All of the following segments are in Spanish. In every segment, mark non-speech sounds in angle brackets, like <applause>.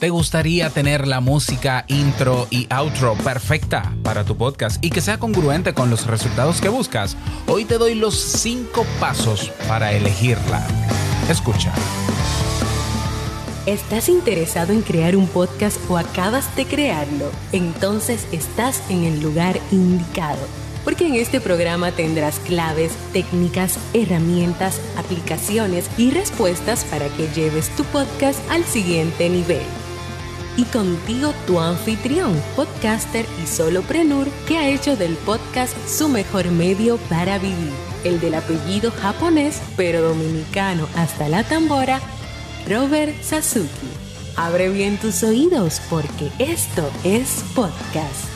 ¿Te gustaría tener la música intro y outro perfecta para tu podcast y que sea congruente con los resultados que buscas? Hoy te doy los 5 pasos para elegirla. Escucha. ¿Estás interesado en crear un podcast o acabas de crearlo? Entonces estás en el lugar indicado porque en este programa tendrás claves, técnicas, herramientas, aplicaciones y respuestas para que lleves tu podcast al siguiente nivel y contigo tu anfitrión, podcaster y soloprenur que ha hecho del podcast su mejor medio para vivir, el del apellido japonés pero dominicano hasta la tambora, Robert Sasuki. Abre bien tus oídos porque esto es podcast.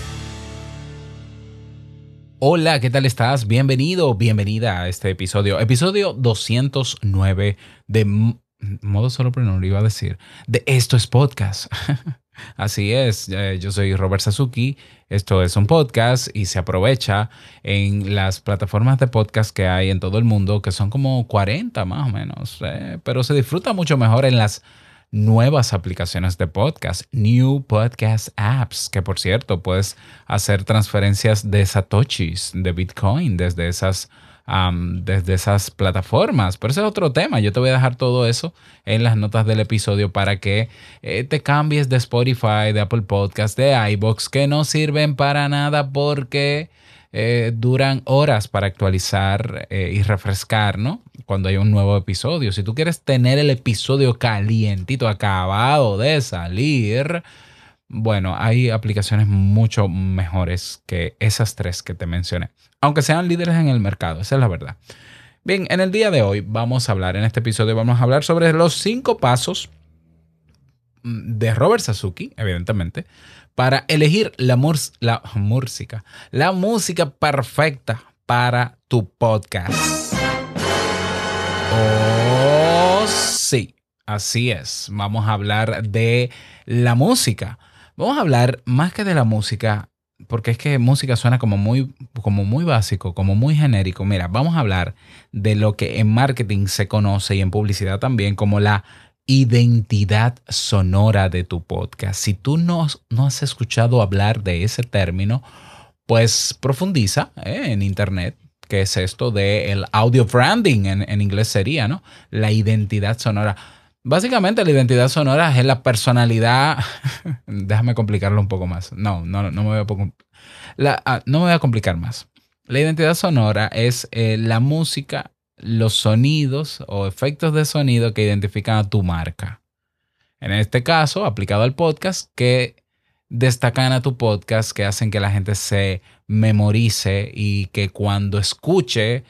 Hola, ¿qué tal estás? Bienvenido, bienvenida a este episodio, episodio 209 de modo solo no iba a decir, de esto es podcast. <laughs> Así es, yo soy Robert Sasuki, esto es un podcast y se aprovecha en las plataformas de podcast que hay en todo el mundo, que son como 40 más o menos, eh, pero se disfruta mucho mejor en las nuevas aplicaciones de podcast, New Podcast Apps, que por cierto puedes hacer transferencias de satoshis, de Bitcoin desde esas desde esas plataformas. Pero ese es otro tema. Yo te voy a dejar todo eso en las notas del episodio para que eh, te cambies de Spotify, de Apple Podcast, de iBox, que no sirven para nada porque eh, duran horas para actualizar eh, y refrescar, ¿no? Cuando hay un nuevo episodio. Si tú quieres tener el episodio calientito, acabado de salir, bueno, hay aplicaciones mucho mejores que esas tres que te mencioné, aunque sean líderes en el mercado, esa es la verdad. Bien, en el día de hoy vamos a hablar, en este episodio vamos a hablar sobre los cinco pasos de Robert Sasuki, evidentemente, para elegir la, la música, la música perfecta para tu podcast. Oh, sí, así es. Vamos a hablar de la música. Vamos a hablar más que de la música, porque es que música suena como muy, como muy básico, como muy genérico. Mira, vamos a hablar de lo que en marketing se conoce y en publicidad también como la identidad sonora de tu podcast. Si tú no, no has escuchado hablar de ese término, pues profundiza eh, en internet. ¿Qué es esto de el audio branding? En, en inglés sería, ¿no? La identidad sonora. Básicamente la identidad sonora es la personalidad. <laughs> Déjame complicarlo un poco más. No, no, no me voy a, ah, no me voy a complicar más. La identidad sonora es eh, la música, los sonidos o efectos de sonido que identifican a tu marca. En este caso, aplicado al podcast, que destacan a tu podcast, que hacen que la gente se memorice y que cuando escuche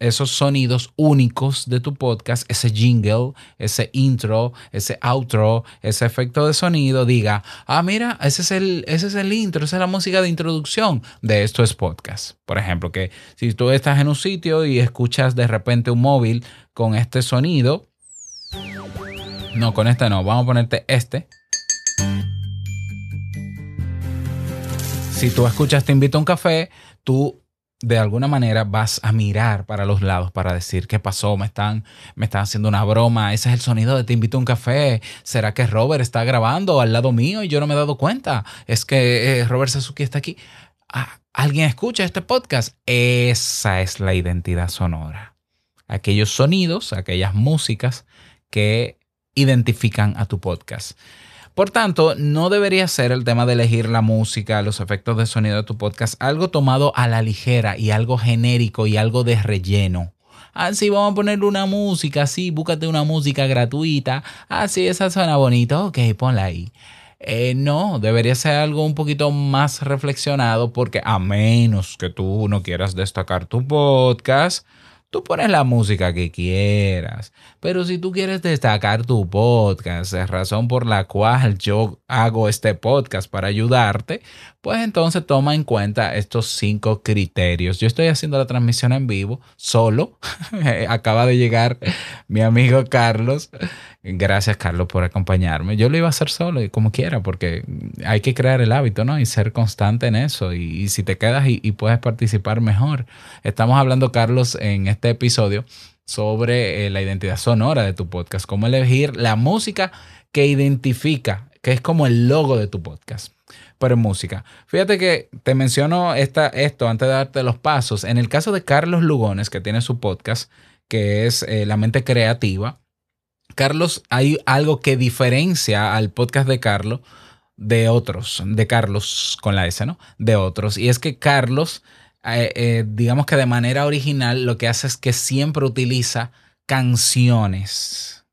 esos sonidos únicos de tu podcast, ese jingle, ese intro, ese outro, ese efecto de sonido, diga, ah, mira, ese es el, ese es el intro, esa es la música de introducción de esto es podcast. Por ejemplo, que si tú estás en un sitio y escuchas de repente un móvil con este sonido, no, con este no, vamos a ponerte este. Si tú escuchas Te invito a un café, tú de alguna manera vas a mirar para los lados para decir qué pasó, me están, me están haciendo una broma, ese es el sonido de te invito a un café, ¿será que Robert está grabando al lado mío y yo no me he dado cuenta? Es que eh, Robert Sasuki está aquí. Ah, ¿Alguien escucha este podcast? Esa es la identidad sonora. Aquellos sonidos, aquellas músicas que identifican a tu podcast. Por tanto, no debería ser el tema de elegir la música, los efectos de sonido de tu podcast, algo tomado a la ligera y algo genérico y algo de relleno. Ah, sí, vamos a ponerle una música, sí, búscate una música gratuita. Ah, sí, esa suena bonito, ok, ponla ahí. Eh, no, debería ser algo un poquito más reflexionado porque a menos que tú no quieras destacar tu podcast, Tú pones la música que quieras, pero si tú quieres destacar tu podcast, es razón por la cual yo hago este podcast para ayudarte, pues entonces toma en cuenta estos cinco criterios. Yo estoy haciendo la transmisión en vivo solo. <laughs> Acaba de llegar mi amigo Carlos. Gracias, Carlos, por acompañarme. Yo lo iba a hacer solo y como quiera, porque hay que crear el hábito, ¿no? Y ser constante en eso. Y, si te quedas y, puedes participar mejor. Estamos hablando, Carlos, en este episodio sobre eh, la identidad sonora de tu podcast, cómo elegir la música que identifica que es como el logo de tu podcast, en música. Fíjate que te menciono esta, esto antes de darte los pasos. En el caso de Carlos Lugones, que tiene su podcast, que es eh, La mente creativa, Carlos, hay algo que diferencia al podcast de Carlos de otros, de Carlos con la S, ¿no? De otros. Y es que Carlos, eh, eh, digamos que de manera original, lo que hace es que siempre utiliza canciones,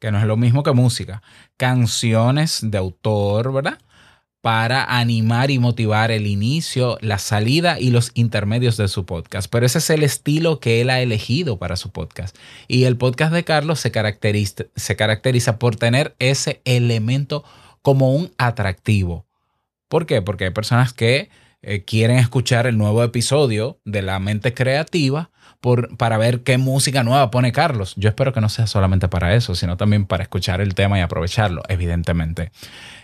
que no es lo mismo que música, canciones de autor, ¿verdad? Para animar y motivar el inicio, la salida y los intermedios de su podcast. Pero ese es el estilo que él ha elegido para su podcast. Y el podcast de Carlos se caracteriza, se caracteriza por tener ese elemento como un atractivo. ¿Por qué? Porque hay personas que eh, quieren escuchar el nuevo episodio de La Mente Creativa por, para ver qué música nueva pone Carlos. Yo espero que no sea solamente para eso, sino también para escuchar el tema y aprovecharlo, evidentemente.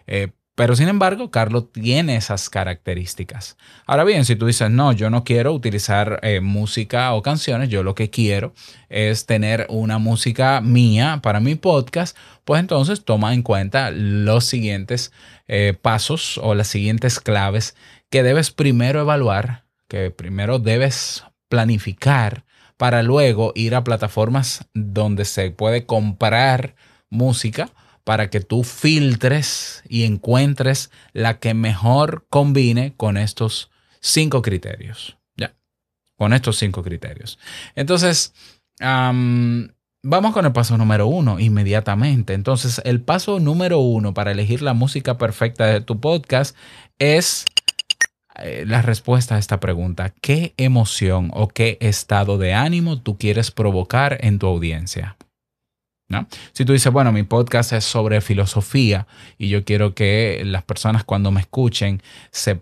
Eh, pero sin embargo, Carlos tiene esas características. Ahora bien, si tú dices, no, yo no quiero utilizar eh, música o canciones, yo lo que quiero es tener una música mía para mi podcast, pues entonces toma en cuenta los siguientes eh, pasos o las siguientes claves que debes primero evaluar, que primero debes planificar para luego ir a plataformas donde se puede comprar música para que tú filtres y encuentres la que mejor combine con estos cinco criterios. Ya, con estos cinco criterios. Entonces, vamos con el paso número uno inmediatamente. Entonces, el paso número uno para elegir la música perfecta de tu podcast es eh, la respuesta a esta pregunta. ¿Qué emoción o qué estado de ánimo tú quieres provocar en tu audiencia? Si tú dices, bueno, mi podcast es sobre filosofía y yo quiero que las personas cuando me escuchen se,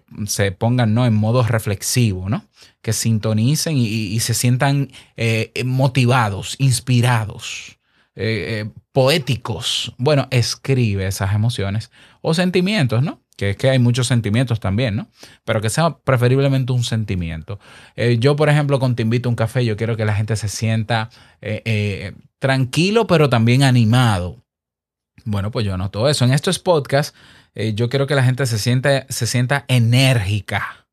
pongan ¿no? en modo reflexivo, ¿no? que sintonicen y, se sientan eh, motivados, inspirados. Eh, eh, poéticos. Bueno, escribe esas emociones o sentimientos, ¿no? Que es que hay muchos sentimientos también, ¿no? Pero que sea preferiblemente un sentimiento. yo, por ejemplo, cuando te invito a un café, yo quiero que la gente se sienta tranquilo, pero también animado. Bueno, pues yo noto eso. En estos podcasts, eh, yo quiero que la gente se sienta, se sienta enérgica.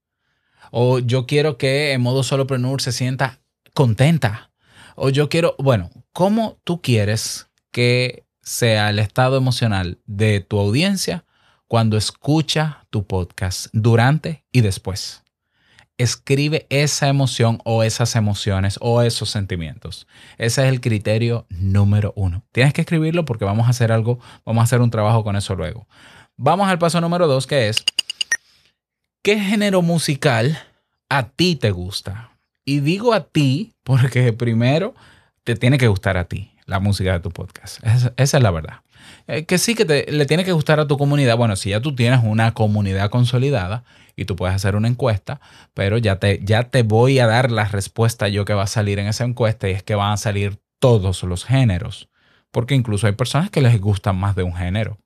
O yo quiero que en modo solopreneur se sienta contenta. O yo quiero, bueno, ¿cómo tú quieres que sea el estado emocional de tu audiencia cuando escucha tu podcast durante y después? Escribe esa emoción o esas emociones o esos sentimientos. Ese es el criterio número uno. Tienes que escribirlo porque vamos a hacer algo, vamos a hacer un trabajo con eso luego. Vamos al paso número dos que es, ¿qué género musical a ti te gusta? Y digo a ti porque primero te tiene que gustar a ti la música de tu podcast. Esa, es la verdad. Eh, que sí que te, le tiene que gustar a tu comunidad. Bueno, si ya tú tienes una comunidad consolidada y tú puedes hacer una encuesta, pero ya te, ya te voy a dar la respuesta yo que va a salir en esa encuesta y es que van a salir todos los géneros, porque incluso hay personas que les gustan más de un género.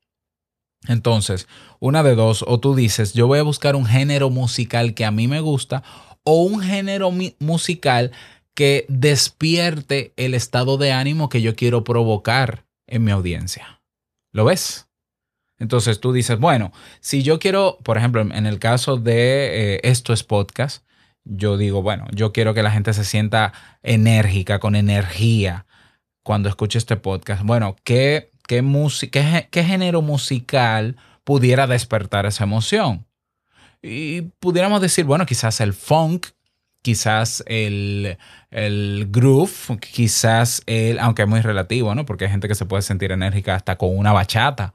Entonces, una de dos, o tú dices, yo voy a buscar un género musical que a mí me gusta, o un género musical que despierte el estado de ánimo que yo quiero provocar en mi audiencia. ¿Lo ves? Entonces tú dices, bueno, si yo quiero, por ejemplo, en el caso de eh, esto es podcast, yo digo, bueno, yo quiero que la gente se sienta enérgica, con energía cuando escuche este podcast. Bueno, ¿qué, qué, qué, qué género musical pudiera despertar esa emoción? Y pudiéramos decir, bueno, quizás el funk, quizás el, el, groove, quizás el, aunque es muy relativo, ¿no? Porque hay gente que se puede sentir enérgica hasta con una bachata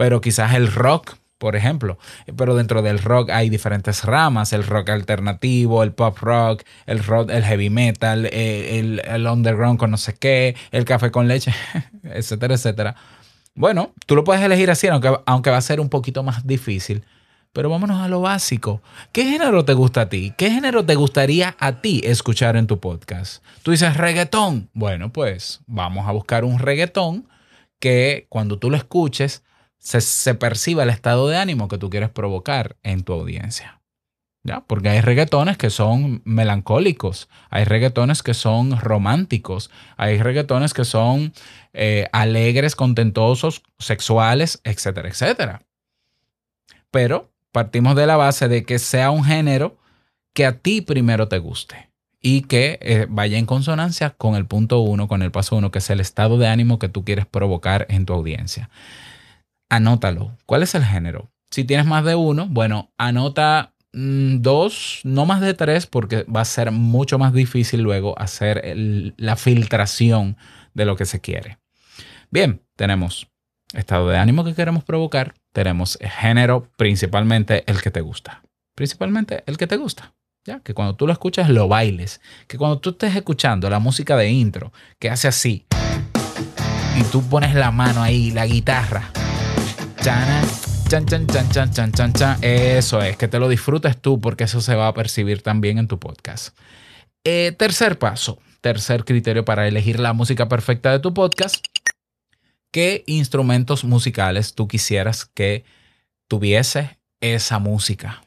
pero quizás el rock, por ejemplo. Pero dentro del rock hay diferentes ramas, el rock alternativo, el pop rock, el rock, el heavy metal, eh, el, underground con no sé qué, el café con leche, <laughs> etcétera, etcétera. Bueno, tú lo puedes elegir así, aunque, aunque va a ser un poquito más difícil. Pero vámonos a lo básico. ¿Qué género te gusta a ti? ¿Qué género te gustaría a ti escuchar en tu podcast? Tú dices reggaetón. Bueno, pues vamos a buscar un reggaetón que cuando tú lo escuches se, perciba el estado de ánimo que tú quieres provocar en tu audiencia. ¿Ya? Porque hay reggaetones que son melancólicos, hay reggaetones que son románticos, hay reggaetones que son eh, alegres, contentosos, sexuales, etcétera, etcétera. Pero partimos de la base de que sea un género que a ti primero te guste y que eh, vaya en consonancia con el punto uno, con el paso uno, que es el estado de ánimo que tú quieres provocar en tu audiencia. Anótalo. ¿Cuál es el género? Si tienes más de uno, bueno, anota mm, dos, no más de tres, porque va a ser mucho más difícil luego hacer la filtración de lo que se quiere. Bien, tenemos estado de ánimo que queremos provocar, tenemos género, principalmente el que te gusta. Principalmente el que te gusta. ¿Ya? Que cuando tú lo escuchas lo bailes. Que cuando tú estés escuchando la música de intro, que hace así, y tú pones la mano ahí, la guitarra. Chan, chan, chan, chan, chan, chan, chan. Eso es, que te lo disfrutes tú porque eso se va a percibir también en tu podcast. Eh, tercer paso, tercer criterio para elegir la música perfecta de tu podcast. ¿Qué instrumentos musicales tú quisieras que tuviese esa música?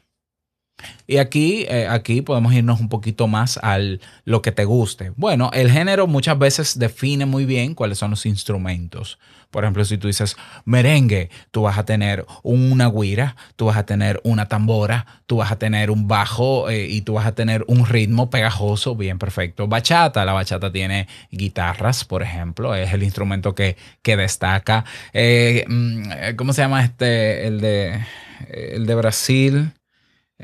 Y aquí, eh, aquí podemos irnos un poquito más al lo que te guste. Bueno, el género muchas veces define muy bien cuáles son los instrumentos. Por ejemplo, si tú dices merengue, tú vas a tener una guira, tú vas a tener una tambora, tú vas a tener un bajo eh, y tú vas a tener un ritmo pegajoso, bien perfecto. Bachata, la bachata tiene guitarras, por ejemplo, es el instrumento que, que destaca. Eh, mm, ¿Cómo se llama este? El de, el de Brasil.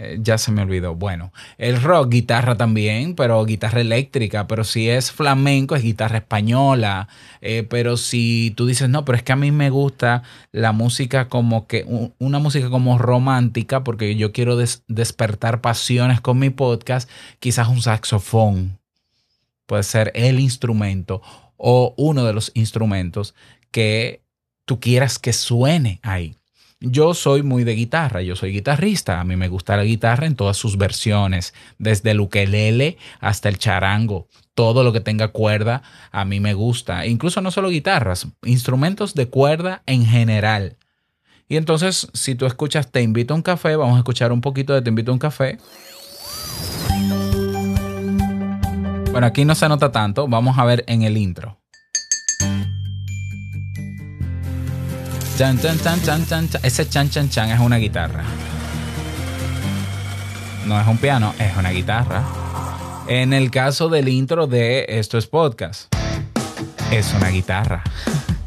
Eh, ya se me olvidó. Bueno, el rock, guitarra también, pero guitarra eléctrica. Pero si es flamenco, es guitarra española. Eh, pero si tú dices, no, pero es que a mí me gusta la música como que, una música como romántica, porque yo quiero despertar pasiones con mi podcast, quizás un saxofón puede ser el instrumento o uno de los instrumentos que tú quieras que suene ahí. Yo soy muy de guitarra, yo soy guitarrista, a mí me gusta la guitarra en todas sus versiones, desde el ukelele hasta el charango, todo lo que tenga cuerda a mí me gusta, incluso no solo guitarras, instrumentos de cuerda en general. Y entonces, si tú escuchas Te invito a un café, vamos a escuchar un poquito de Te invito a un café. Bueno, aquí no se nota tanto, vamos a ver en el intro. Ese chan, chan, chan es una guitarra. No es un piano, es una guitarra. En el caso del intro de Esto es Podcast, es una guitarra.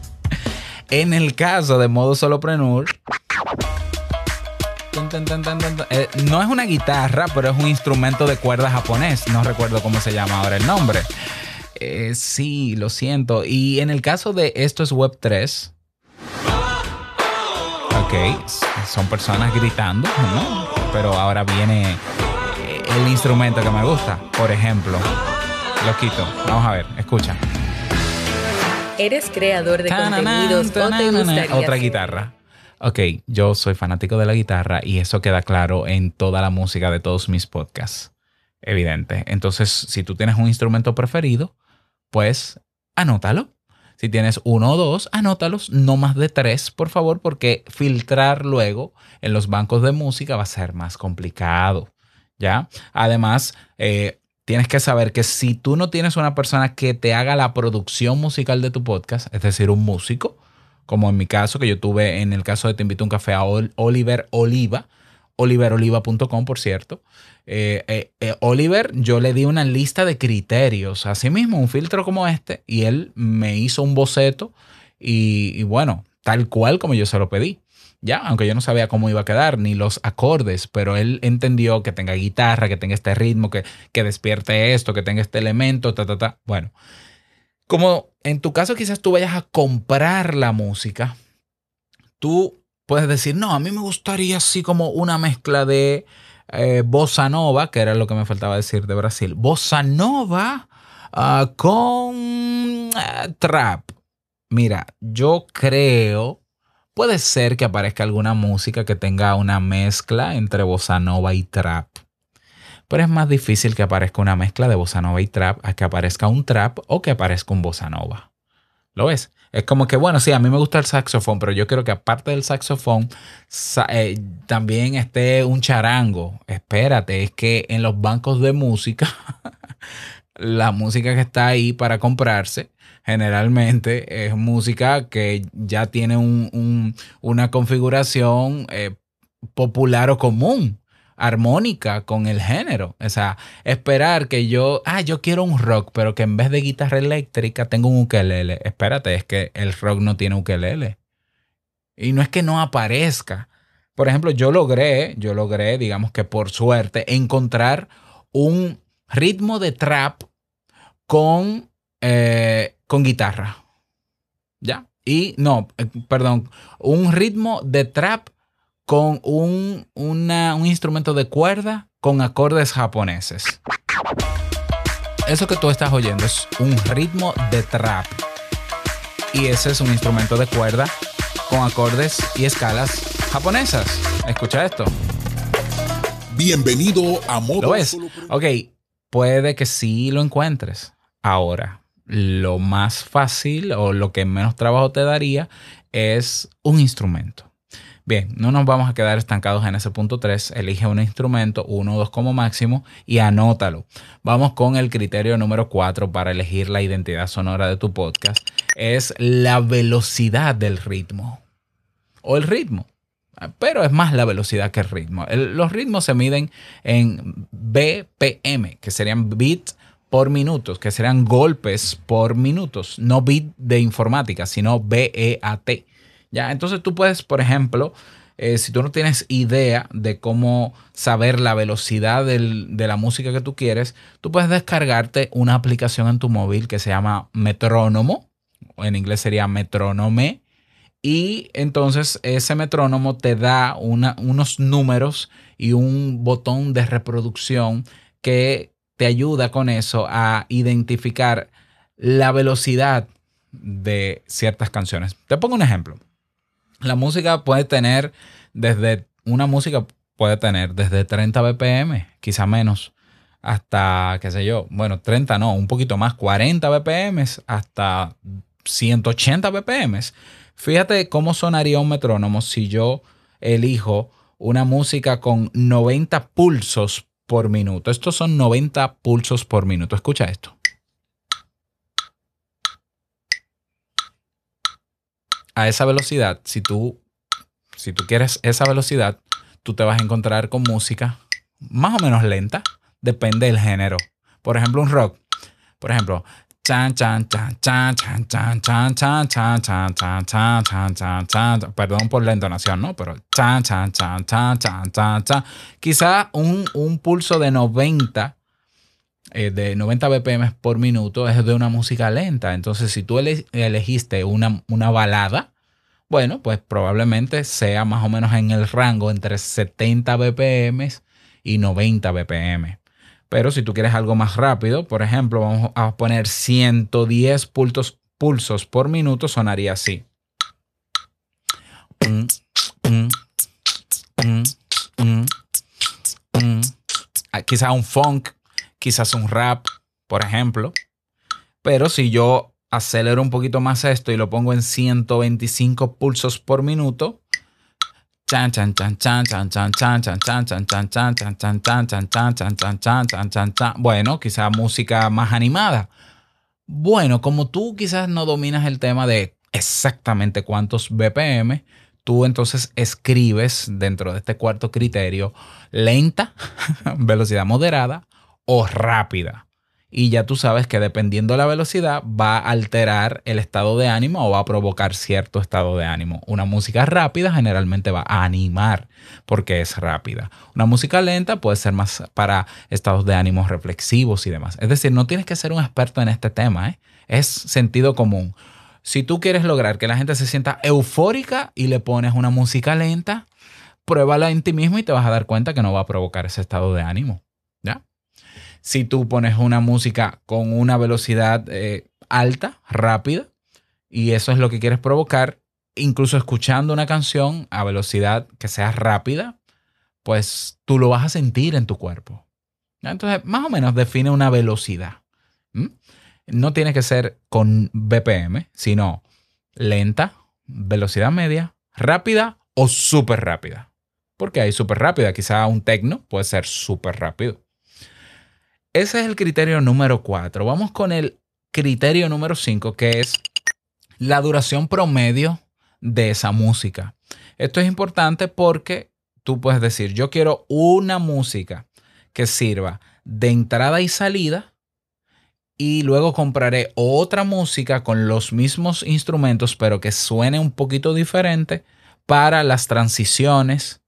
<laughs> en el caso de modo solopreneur, eh, no es una guitarra, pero es un instrumento de cuerda japonés. No recuerdo cómo se llama ahora el nombre. Eh, sí, lo siento. Y en el caso de Esto es Web 3, son personas gritando, ¿no? Pero ahora viene el instrumento que me gusta. Por ejemplo, lo quito. Vamos a ver, escucha. ¿Eres creador de contenidos Otra guitarra. Ok, yo soy fanático de la guitarra y eso queda claro en toda la música de todos mis podcasts. Evidente. Entonces, si tú tienes un instrumento preferido, pues anótalo. Si tienes uno o dos, anótalos, no más de tres, por favor, porque filtrar luego en los bancos de música va a ser más complicado. ¿Ya? Además, eh, tienes que saber que si tú no tienes una persona que te haga la producción musical de tu podcast, es decir, un músico, como en mi caso, que yo tuve en el caso de Te invito a un café a Oliver Oliva, oliveroliva.com, por cierto. Eh, eh, eh, Oliver, yo le di una lista de criterios, así mismo, un filtro como este, y él me hizo un boceto y, bueno, tal cual como yo se lo pedí. Ya, aunque yo no sabía cómo iba a quedar, ni los acordes, pero él entendió que tenga guitarra, que tenga este ritmo, que, que despierte esto, que tenga este elemento, ta, ta, ta. Bueno, como en tu caso quizás tú vayas a comprar la música, tú puedes decir, no, a mí me gustaría así como una mezcla de eh, bossa nova, que era lo que me faltaba decir de Brasil, bossa nova ah, con ah, trap. Mira, yo creo, puede ser que aparezca alguna música que tenga una mezcla entre bossa nova y trap. Pero es más difícil que aparezca una mezcla de bossa nova y trap a que aparezca un trap o que aparezca un bossa nova. ¿Lo ves? Es como que, bueno, sí, a mí me gusta el saxofón, pero yo quiero que aparte del saxofón eh, también esté un charango. Espérate, es que en los bancos de música, <laughs> la música que está ahí para comprarse, generalmente es música que ya tiene una configuración eh, popular o común armónica con el género. O sea, esperar que yo, ah, yo quiero un rock, pero que en vez de guitarra eléctrica tengo un ukelele. Espérate, es que el rock no tiene ukelele. Y no es que no aparezca. Por ejemplo, yo logré, yo logré, digamos que por suerte, encontrar un ritmo de trap con, eh, con guitarra. ¿Ya? Y no, eh, perdón, un ritmo de trap con un, un instrumento de cuerda con acordes japoneses. Eso que tú estás oyendo es un ritmo de trap. Y ese es un instrumento de cuerda con acordes y escalas japonesas. Escucha esto. Bienvenido a Modo ¿Lo ves? Ok, puede que sí lo encuentres. Ahora, lo más fácil o lo que menos trabajo te daría es un instrumento. Bien, no nos vamos a quedar estancados en ese punto 3. Elige un instrumento, uno o dos como máximo, y anótalo. Vamos con el criterio número 4 para elegir la identidad sonora de tu podcast. Es la velocidad del ritmo. O el ritmo. Pero es más la velocidad que el ritmo. los ritmos se miden en BPM, que serían bits por minutos, que serían golpes por minutos. No bit de informática, sino BEAT. ¿Ya? Entonces tú puedes, por ejemplo, eh, si tú no tienes idea de cómo saber la velocidad de la música que tú quieres, tú puedes descargarte una aplicación en tu móvil que se llama Metrónomo, en inglés sería Metrónome, y entonces ese metrónomo te da unos números y un botón de reproducción que te ayuda con eso a identificar la velocidad de ciertas canciones. Te pongo un ejemplo. La música puede tener desde, una música puede tener desde 30 BPM, quizá menos, hasta, qué sé yo, bueno, 30 no, un poquito más, 40 BPM hasta 180 BPM. Fíjate cómo sonaría un metrónomo si yo elijo una música con 90 pulsos por minuto. Estos son 90 pulsos por minuto. Escucha esto. A esa velocidad, si tú, si tú quieres esa velocidad, tú te vas a encontrar con música más o menos lenta, depende del género. Por ejemplo, un rock. Por ejemplo, chan chan chan chan chan chan chan chan chan chan chan chan chan chan perdón por la entonación, ¿no? Pero chan chan chan chan chan chan chan quizá un, un pulso de 90 de 90 BPM por minuto es de una música lenta. Entonces, si tú elegiste una, una balada, bueno, pues probablemente sea más o menos en el rango entre 70 BPM y 90 BPM. Pero si tú quieres algo más rápido, por ejemplo, vamos a poner 110 pulsos, pulsos por minuto, sonaría así. Quizá un funk, quizás un rap, por ejemplo. Pero si yo acelero un poquito más esto y lo pongo en 125 pulsos por minuto. Bueno, quizás música más animada. Bueno, como tú quizás no dominas el tema de exactamente cuántos BPM, tú entonces escribes dentro de este cuarto criterio lenta, velocidad moderada o rápida y ya tú sabes que dependiendo de la velocidad va a alterar el estado de ánimo o va a provocar cierto estado de ánimo. Una música rápida generalmente va a animar porque es rápida. Una música lenta puede ser más para estados de ánimo reflexivos y demás. Es decir, no tienes que ser un experto en este tema, ¿eh? es sentido común. Si tú quieres lograr que la gente se sienta eufórica y le pones una música lenta, pruébala en ti mismo y te vas a dar cuenta que no va a provocar ese estado de ánimo. Si tú pones una música con una velocidad eh, alta, rápida, y eso es lo que quieres provocar, incluso escuchando una canción a velocidad que sea rápida, pues tú lo vas a sentir en tu cuerpo. Entonces, más o menos define una velocidad. no tiene que ser con BPM, sino lenta, velocidad media, rápida o súper rápida. Porque hay súper rápida, quizá un tecno puede ser súper rápido. Ese es el criterio número 4. Vamos con el criterio número 5, que es la duración promedio de esa música. Esto es importante porque tú puedes decir, yo quiero una música que sirva de entrada y salida y luego compraré otra música con los mismos instrumentos, pero que suene un poquito diferente para las transiciones,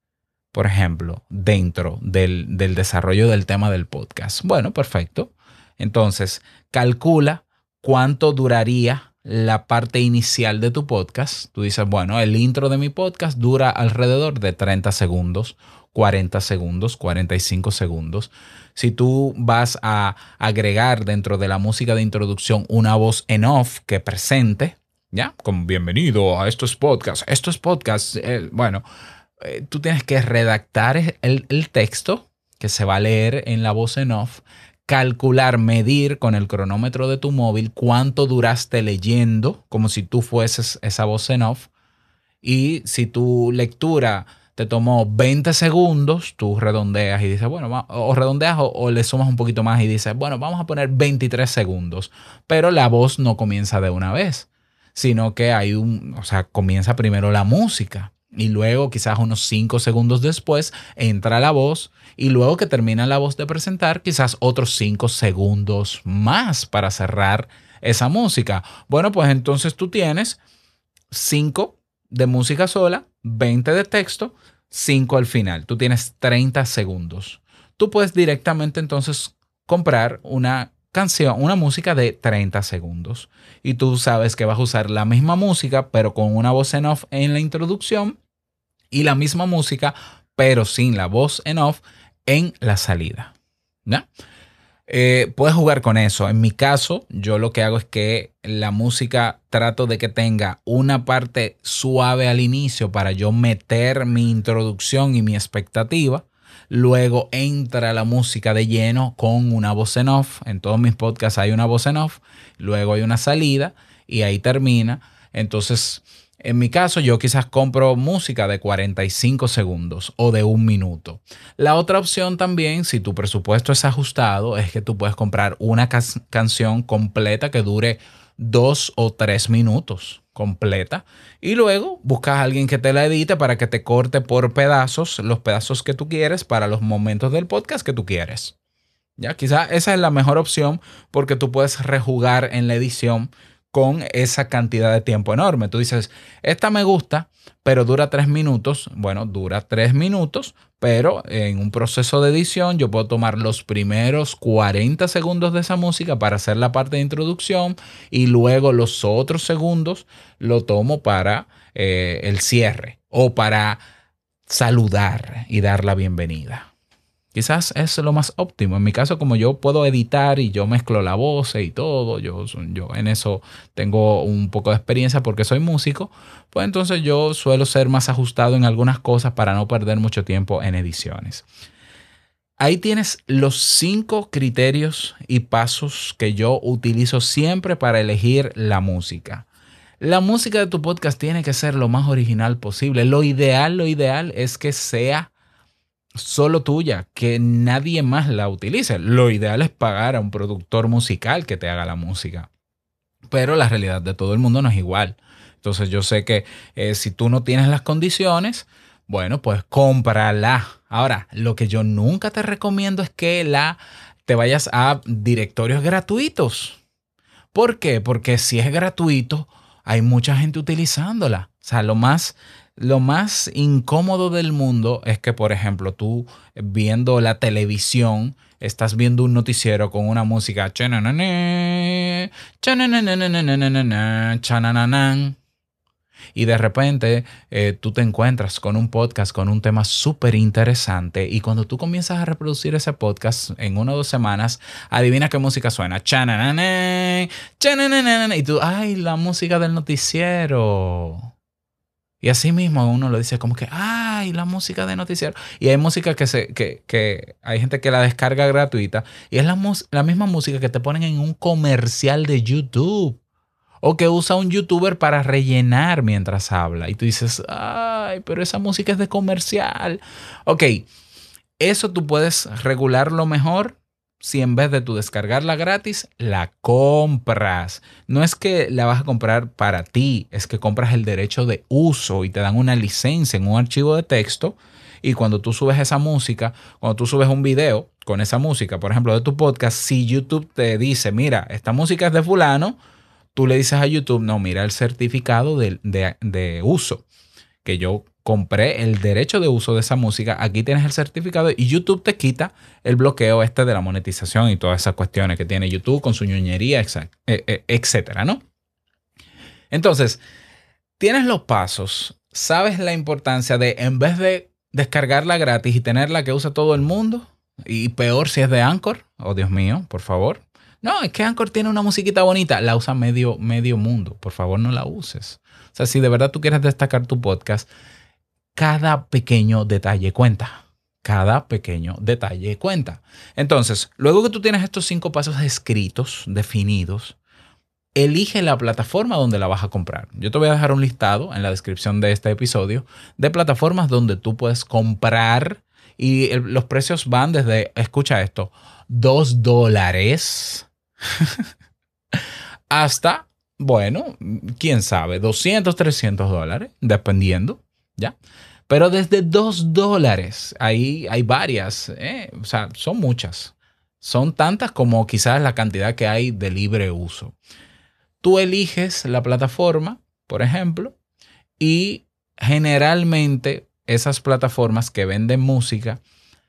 por ejemplo, dentro del, desarrollo del tema del podcast. Bueno, perfecto. Entonces, calcula cuánto duraría la parte inicial de tu podcast. Tú dices, bueno, el intro de mi podcast dura alrededor de 30 segundos, 40 segundos, 45 segundos. Si tú vas a agregar dentro de la música de introducción una voz en off que presente, ¿ya? Como bienvenido a estos podcasts. Estos podcasts, eh, bueno, eh, tú tienes que redactar el, el texto que se va a leer en la voz en off, calcular, medir con el cronómetro de tu móvil cuánto duraste leyendo, como si tú fueses esa voz en off. Y si tu lectura te tomó 20 segundos, tú redondeas y dices, bueno, o redondeas o, le sumas un poquito más y dices, bueno, vamos a poner 23 segundos, pero la voz no comienza de una vez, sino que hay un, o sea, comienza primero la música y luego quizás unos 5 segundos después entra la voz y luego que termina la voz de presentar, quizás otros 5 segundos más para cerrar esa música. Bueno, pues entonces tú tienes 5 de música sola, 20 de texto, 5 al final. Tú tienes 30 segundos. Tú puedes directamente entonces comprar una canción, una música de 30 segundos. Y tú sabes que vas a usar la misma música, pero con una voz en off en la introducción y la misma música, pero sin la voz en off en la salida. ¿Ya? Eh, puedes jugar con eso. En mi caso, yo lo que hago es que la música trato de que tenga una parte suave al inicio para yo meter mi introducción y mi expectativa. Luego entra la música de lleno con una voz en off. En todos mis podcasts hay una voz en off. Luego hay una salida y ahí termina. Entonces, en mi caso, yo quizás compro música de 45 segundos o de un minuto. La otra opción también, si tu presupuesto es ajustado, es que tú puedes comprar una canción completa que dure dos o tres minutos completa y luego buscas a alguien que te la edite para que te corte por pedazos los pedazos que tú quieres para los momentos del podcast que tú quieres. Ya, quizás esa es la mejor opción porque tú puedes rejugar en la edición con esa cantidad de tiempo enorme. Tú dices, esta me gusta, pero dura tres minutos. Bueno, dura tres minutos, pero en un proceso de edición yo puedo tomar los primeros 40 segundos de esa música para hacer la parte de introducción y luego los otros segundos lo tomo para eh, el cierre o para saludar y dar la bienvenida. Quizás es lo más óptimo. En mi caso, como yo puedo editar y yo mezclo la voz y todo, yo, yo en eso tengo un poco de experiencia porque soy músico, pues entonces yo suelo ser más ajustado en algunas cosas para no perder mucho tiempo en ediciones. Ahí tienes los cinco criterios y pasos que yo utilizo siempre para elegir la música. La música de tu podcast tiene que ser lo más original posible. Lo ideal, lo ideal es que sea solo tuya, que nadie más la utilice. Lo ideal es pagar a un productor musical que te haga la música. Pero la realidad de todo el mundo no es igual. Entonces yo sé que eh, si tú no tienes las condiciones, bueno, pues cómprala. Ahora, lo que yo nunca te recomiendo es que la te vayas a directorios gratuitos. ¿Por qué? Porque si es gratuito, hay mucha gente utilizándola. O sea, lo más lo más incómodo del mundo es que, por ejemplo, tú viendo la televisión, estás viendo un noticiero con una música y de repente eh, tú te encuentras con un podcast con un tema súper interesante y cuando tú comienzas a reproducir ese podcast en una o dos semanas, adivina qué música suena. Y tú, ay, la música del noticiero. Y así mismo uno lo dice como que, ay, la música de noticiero. Y hay música que, se, que, que hay gente que la descarga gratuita y es la, la misma música que te ponen en un comercial de YouTube o que usa un youtuber para rellenar mientras habla. Y tú dices, ay, pero esa música es de comercial. Ok, eso tú puedes regularlo mejor si en vez de tú descargarla gratis, la compras. No es que la vas a comprar para ti, es que compras el derecho de uso y te dan una licencia en un archivo de texto. Y cuando tú subes esa música, cuando tú subes un video con esa música, por ejemplo, de tu podcast, si YouTube te dice, mira, esta música es de fulano, tú le dices a YouTube, no, mira el certificado de, de uso que yo compré el derecho de uso de esa música, aquí tienes el certificado y YouTube te quita el bloqueo este de la monetización y todas esas cuestiones que tiene YouTube con su ñoñería, eh, eh, etcétera, ¿no? Entonces, tienes los pasos, sabes la importancia de en vez de descargarla gratis y tenerla que usa todo el mundo, y peor si es de Anchor, oh Dios mío, por favor. No, es que Anchor tiene una musiquita bonita, la usa medio, medio mundo, por favor no la uses. O sea, si de verdad tú quieres destacar tu podcast, cada pequeño detalle cuenta. Cada pequeño detalle cuenta. Entonces, luego que tú tienes estos cinco pasos escritos, definidos, elige la plataforma donde la vas a comprar. Yo te voy a dejar un listado en la descripción de este episodio de plataformas donde tú puedes comprar y los precios van desde, escucha esto, dos dólares <laughs> hasta, bueno, quién sabe, 200, 300 dólares, dependiendo, ¿ya? Pero desde 2 dólares, ahí hay varias, ¿eh? o sea, son muchas. Son tantas como quizás la cantidad que hay de libre uso. Tú eliges la plataforma, por ejemplo, y generalmente esas plataformas que venden música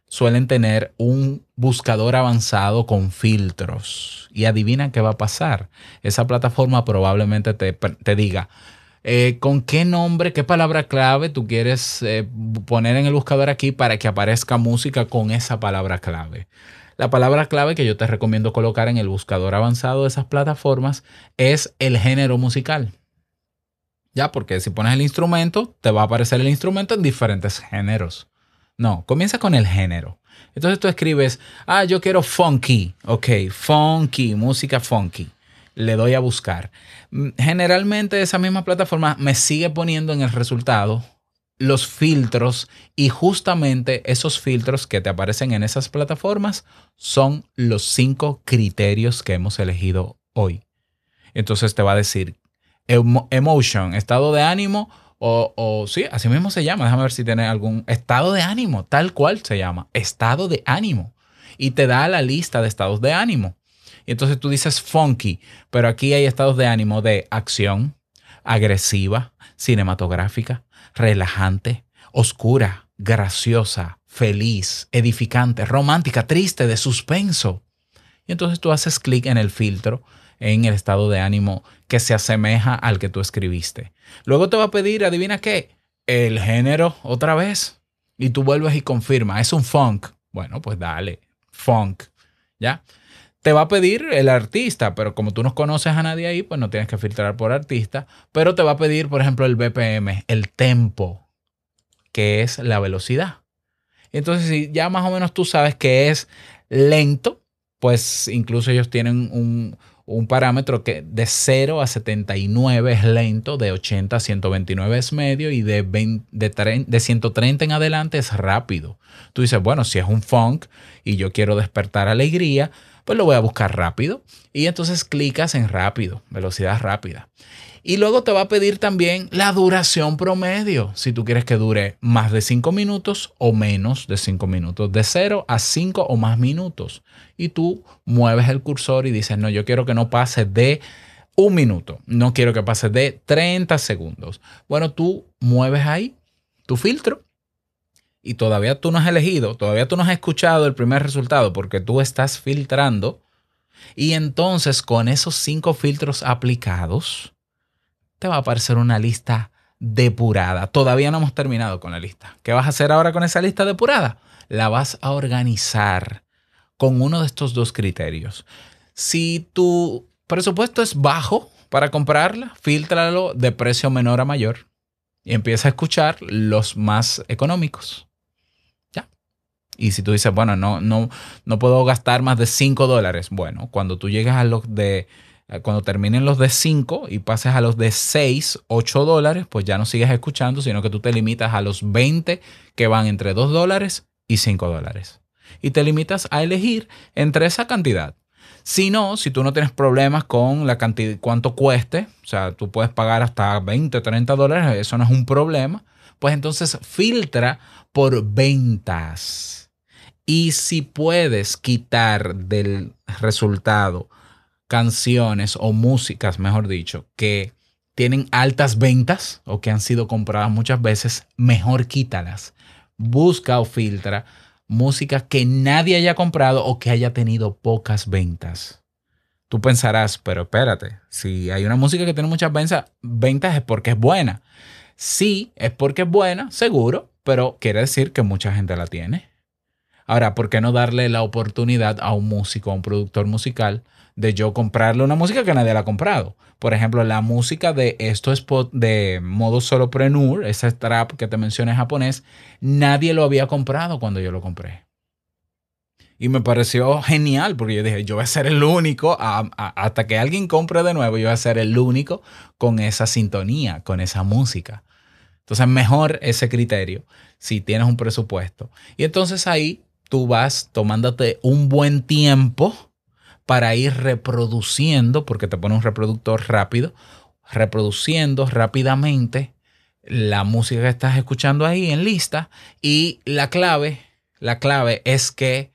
suelen tener un buscador avanzado con filtros. Y adivina qué va a pasar. Esa plataforma probablemente te, te diga, eh, con qué nombre, qué palabra clave tú quieres eh, poner en el buscador aquí para que aparezca música con esa palabra clave. La palabra clave que yo te recomiendo colocar en el buscador avanzado de esas plataformas es el género musical. Ya, porque si pones el instrumento, te va a aparecer el instrumento en diferentes géneros. No, comienza con el género. Entonces tú escribes, ah, yo quiero funky. Ok, funky, música funky le doy a buscar. Mm, generalmente esa misma plataforma me sigue poniendo en el resultado los filtros y justamente esos filtros que te aparecen en esas plataformas son los cinco criterios que hemos elegido hoy. Entonces te va a decir emotion, estado de ánimo o, o sí, así mismo se llama. Déjame ver si tiene algún estado de ánimo, tal cual se llama, estado de ánimo. Y te da la lista de estados de ánimo. Y entonces tú dices funky, pero aquí hay estados de ánimo de acción, agresiva, cinematográfica, relajante, oscura, graciosa, feliz, edificante, romántica, triste, de suspenso. Y entonces tú haces clic en el filtro en el estado de ánimo que se asemeja al que tú escribiste. Luego te va a pedir, adivina qué, el género otra vez. Y tú vuelves y confirma, es un funk. Bueno, pues dale, funk. ¿Ya? Te va a pedir el artista, pero como tú no conoces a nadie ahí, pues no tienes que filtrar por artista. Pero te va a pedir, por ejemplo, el BPM, el tempo, que es la velocidad. Entonces, si ya más o menos tú sabes que es lento, pues incluso ellos tienen un, parámetro que de 0 a 79 es lento, de 80 a 129 es medio y de, de, de 130 en adelante es rápido. Tú dices, bueno, si es un funk y yo quiero despertar alegría, pues lo voy a buscar rápido. Y entonces clicas en rápido, velocidad rápida. Y luego te va a pedir también la duración promedio, si tú quieres que dure más de 5 minutos o menos de 5 minutos, de 0 a 5 o más minutos. Y tú mueves el cursor y dices, no, yo quiero que no pase de un minuto, no quiero que pase de 30 segundos. Bueno, tú mueves ahí tu filtro y todavía tú no has elegido, todavía tú no has escuchado el primer resultado porque tú estás filtrando. Y entonces con esos cinco filtros aplicados, te va a aparecer una lista depurada. Todavía no hemos terminado con la lista. ¿Qué vas a hacer ahora con esa lista depurada? La vas a organizar con uno de estos dos criterios. Si tu presupuesto es bajo para comprarla, filtralo de precio menor a mayor. y empieza a escuchar los más económicos. Y si tú dices, bueno, no, no, no puedo gastar más de 5 dólares. Bueno, cuando tú llegas a los de eh, cuando terminen los de 5 y pases a los de 6, 8 dólares, pues ya no sigues escuchando, sino que tú te limitas a los 20 que van entre 2 dólares y 5 dólares. Y te limitas a elegir entre esa cantidad. Si no, si tú no tienes problemas con la cantidad, cuánto cueste, o sea, tú puedes pagar hasta 20, 30 dólares, eso no es un problema, pues entonces filtra por ventas. Y si puedes quitar del resultado canciones o músicas, mejor dicho, que tienen altas ventas o que han sido compradas muchas veces, mejor quítalas. Busca o filtra música que nadie haya comprado o que haya tenido pocas ventas. Tú pensarás, pero espérate, si hay una música que tiene muchas ventas, ventas es porque es buena. Sí, es porque es buena, seguro, pero quiere decir que mucha gente la tiene. Ahora, ¿por qué no darle la oportunidad a un músico, a un productor musical, de yo comprarle una música que nadie la ha comprado. Por ejemplo, la música de esto es de modo solopreneur, ese trap que te mencioné japonés, nadie lo había comprado cuando yo lo compré. Y me pareció genial porque yo dije, yo voy a ser el único, hasta que alguien compre de nuevo, yo voy a ser el único con esa sintonía, con esa música. Entonces, mejor ese criterio si tienes un presupuesto. Y entonces ahí tú vas tomándote un buen tiempo para ir reproduciendo, porque te pone un reproductor rápido, reproduciendo rápidamente la música que estás escuchando ahí en lista y la clave, la clave es que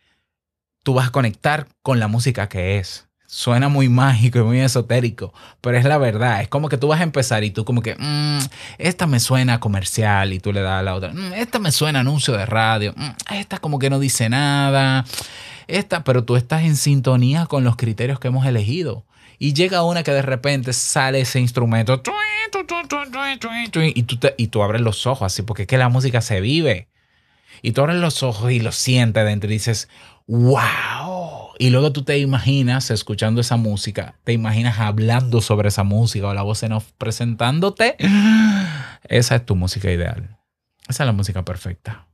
tú vas a conectar con la música que es. Suena muy mágico y muy esotérico, pero es la verdad. Es como que tú vas a empezar y tú como que, mm, esta me suena comercial y tú le das a la otra, mm, esta me suena anuncio de radio, mm, esta como que no dice nada, esta, pero tú estás en sintonía con los criterios que hemos elegido. Y llega una que de repente sale ese instrumento y tú, y tú abres los ojos así, porque es que la música se vive. Y tú abres los ojos y lo sientes dentro y dices, wow. Y luego tú te imaginas escuchando esa música, te imaginas hablando sobre esa música o la voz en off presentándote. Esa es tu música ideal. Esa es la música perfecta.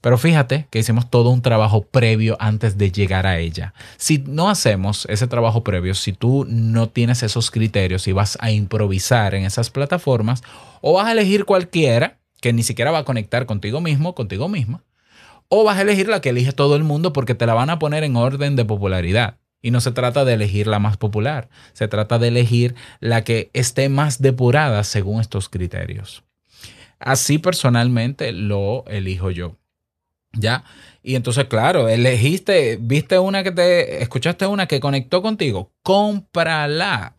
Pero fíjate que hicimos todo un trabajo previo antes de llegar a ella. Si no hacemos ese trabajo previo, si tú no tienes esos criterios y vas a improvisar en esas plataformas, o vas a elegir cualquiera que ni siquiera va a conectar contigo mismo, contigo misma, o vas a elegir la que elige todo el mundo porque te la van a poner en orden de popularidad. Y no se trata de elegir la más popular, se trata de elegir la que esté más depurada según estos criterios. Así personalmente lo elijo yo. ¿Ya? Y entonces, claro, elegiste, viste una que te, escuchaste una que conectó contigo, cómprala.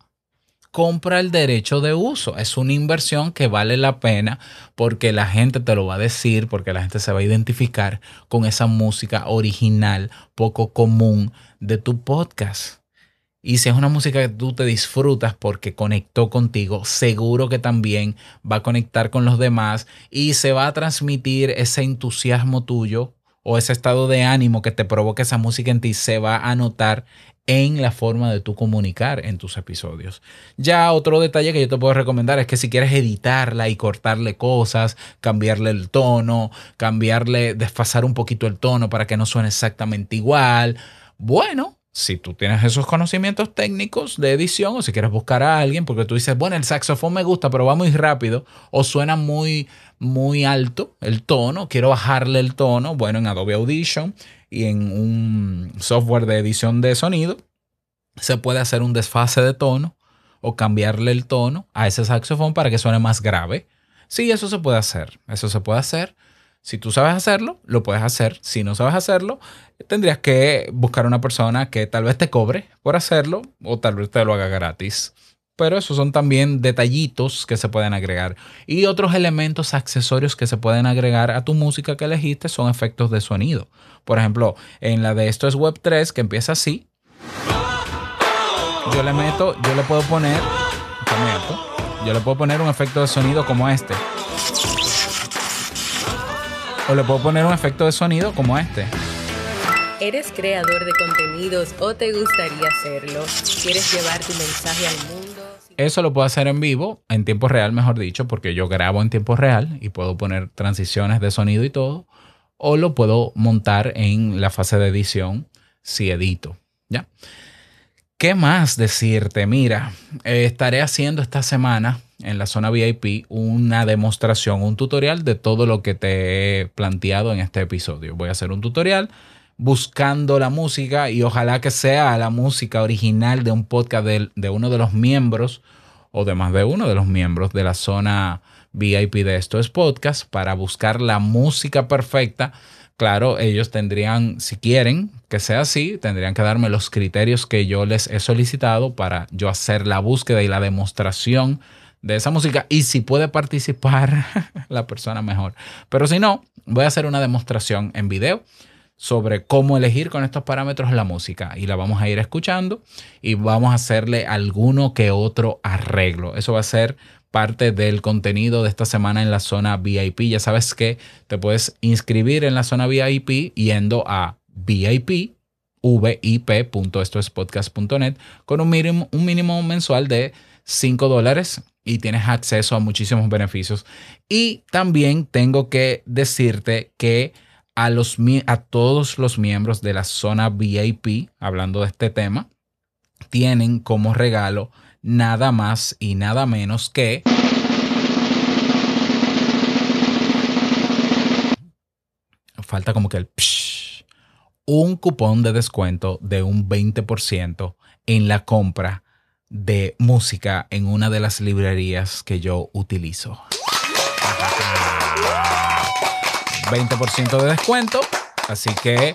Compra el derecho de uso. Es una inversión que vale la pena porque la gente te lo va a decir, porque la gente se va a identificar con esa música original, poco común de tu podcast. Y si es una música que tú te disfrutas porque conectó contigo, seguro que también va a conectar con los demás y se va a transmitir ese entusiasmo tuyo o ese estado de ánimo que te provoca esa música en ti se va a notar en la forma de tú comunicar en tus episodios. Ya otro detalle que yo te puedo recomendar es que si quieres editarla y cortarle cosas, cambiarle el tono, cambiarle, desfasar un poquito el tono para que no suene exactamente igual, bueno, si tú tienes esos conocimientos técnicos de edición o si quieres buscar a alguien porque tú dices, bueno, el saxofón me gusta, pero va muy rápido o suena muy, muy alto el tono, quiero bajarle el tono, bueno, en Adobe Audition y en un software de edición de sonido se puede hacer un desfase de tono o cambiarle el tono a ese saxofón para que suene más grave. Sí, eso se puede hacer, eso se puede hacer. Si tú sabes hacerlo, lo puedes hacer. Si no sabes hacerlo, tendrías que buscar una persona que tal vez te cobre por hacerlo o tal vez te lo haga gratis. Pero esos son también detallitos que se pueden agregar. Y otros elementos accesorios que se pueden agregar a tu música que elegiste son efectos de sonido. Por ejemplo, en la de esto es Web 3, que empieza así. Yo le meto, yo le puedo poner, yo le puedo poner un efecto de sonido como este. O le puedo poner un efecto de sonido como este. ¿Eres creador de contenidos o te gustaría hacerlo? ¿Quieres llevar tu mensaje al mundo? Eso lo puedo hacer en vivo, en tiempo real, mejor dicho, porque yo grabo en tiempo real y puedo poner transiciones de sonido y todo. O lo puedo montar en la fase de edición si edito. ¿Ya? ¿Qué más decirte? Mira, estaré haciendo esta semana en la zona VIP una demostración, un tutorial de todo lo que te he planteado en este episodio. Voy a hacer un tutorial buscando la música y ojalá que sea la música original de un podcast de, uno de los miembros o de más de uno de los miembros de la zona VIP de estos podcasts para buscar la música perfecta Claro, ellos tendrían, si quieren que sea así, tendrían que darme los criterios que yo les he solicitado para yo hacer la búsqueda y la demostración de esa música. Y si puede participar <laughs> la persona mejor. Pero si no, voy a hacer una demostración en video sobre cómo elegir con estos parámetros la música y la vamos a ir escuchando y vamos a hacerle alguno que otro arreglo. Eso va a ser parte del contenido de esta semana en la zona VIP. Ya sabes que te puedes inscribir en la zona VIP yendo a VIP vip.estoespodcast.net con un mínimo, un mínimo mensual de 5 dólares y tienes acceso a muchísimos beneficios. Y también tengo que decirte que a, los, a todos los miembros de la zona VIP, hablando de este tema, tienen como regalo nada más y nada menos que... Falta como que el... un cupón de descuento de un 20% en la compra de música en una de las librerías que yo utilizo. 20% de descuento. Así que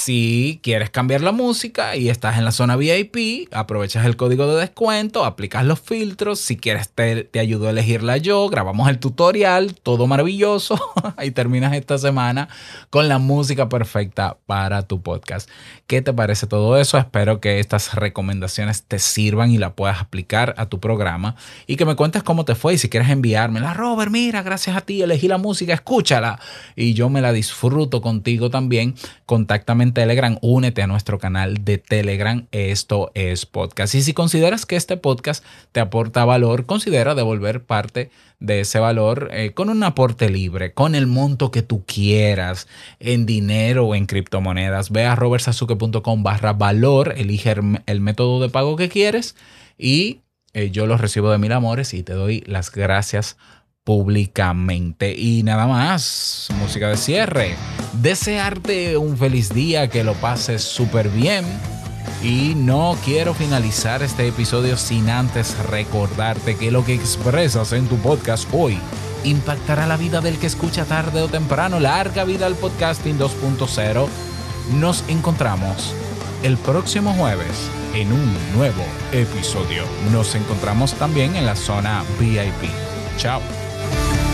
si quieres cambiar la música y estás en la zona VIP, aprovechas el código de descuento, aplicas los filtros. Si quieres, te, ayudo a elegirla yo. Grabamos el tutorial, todo maravilloso. <laughs> y terminas esta semana con la música perfecta para tu podcast. ¿Qué te parece todo eso? Espero que estas recomendaciones te sirvan y la puedas aplicar a tu programa y que me cuentes cómo te fue. Y si quieres enviármela, Robert, mira, gracias a ti elegí la música, escúchala. Y yo me la disfruto contigo también. Contáctame Telegram, únete a nuestro canal de Telegram. Esto es podcast. Y si consideras que este podcast te aporta valor, considera devolver parte de ese valor eh, con un aporte libre, con el monto que tú quieras, en dinero o en criptomonedas. Ve a robertsazuke.com barra valor, elige el método de pago que quieres y eh, yo los recibo de mil amores y te doy las gracias públicamente. Y nada más, música de cierre. Desearte un feliz día, que lo pases súper bien. Y no quiero finalizar este episodio sin antes recordarte que lo que expresas en tu podcast hoy impactará la vida del que escucha tarde o temprano. Larga vida al podcasting 2.0. Nos encontramos el próximo jueves en un nuevo episodio. Nos encontramos también en la zona VIP. Chao. Bye.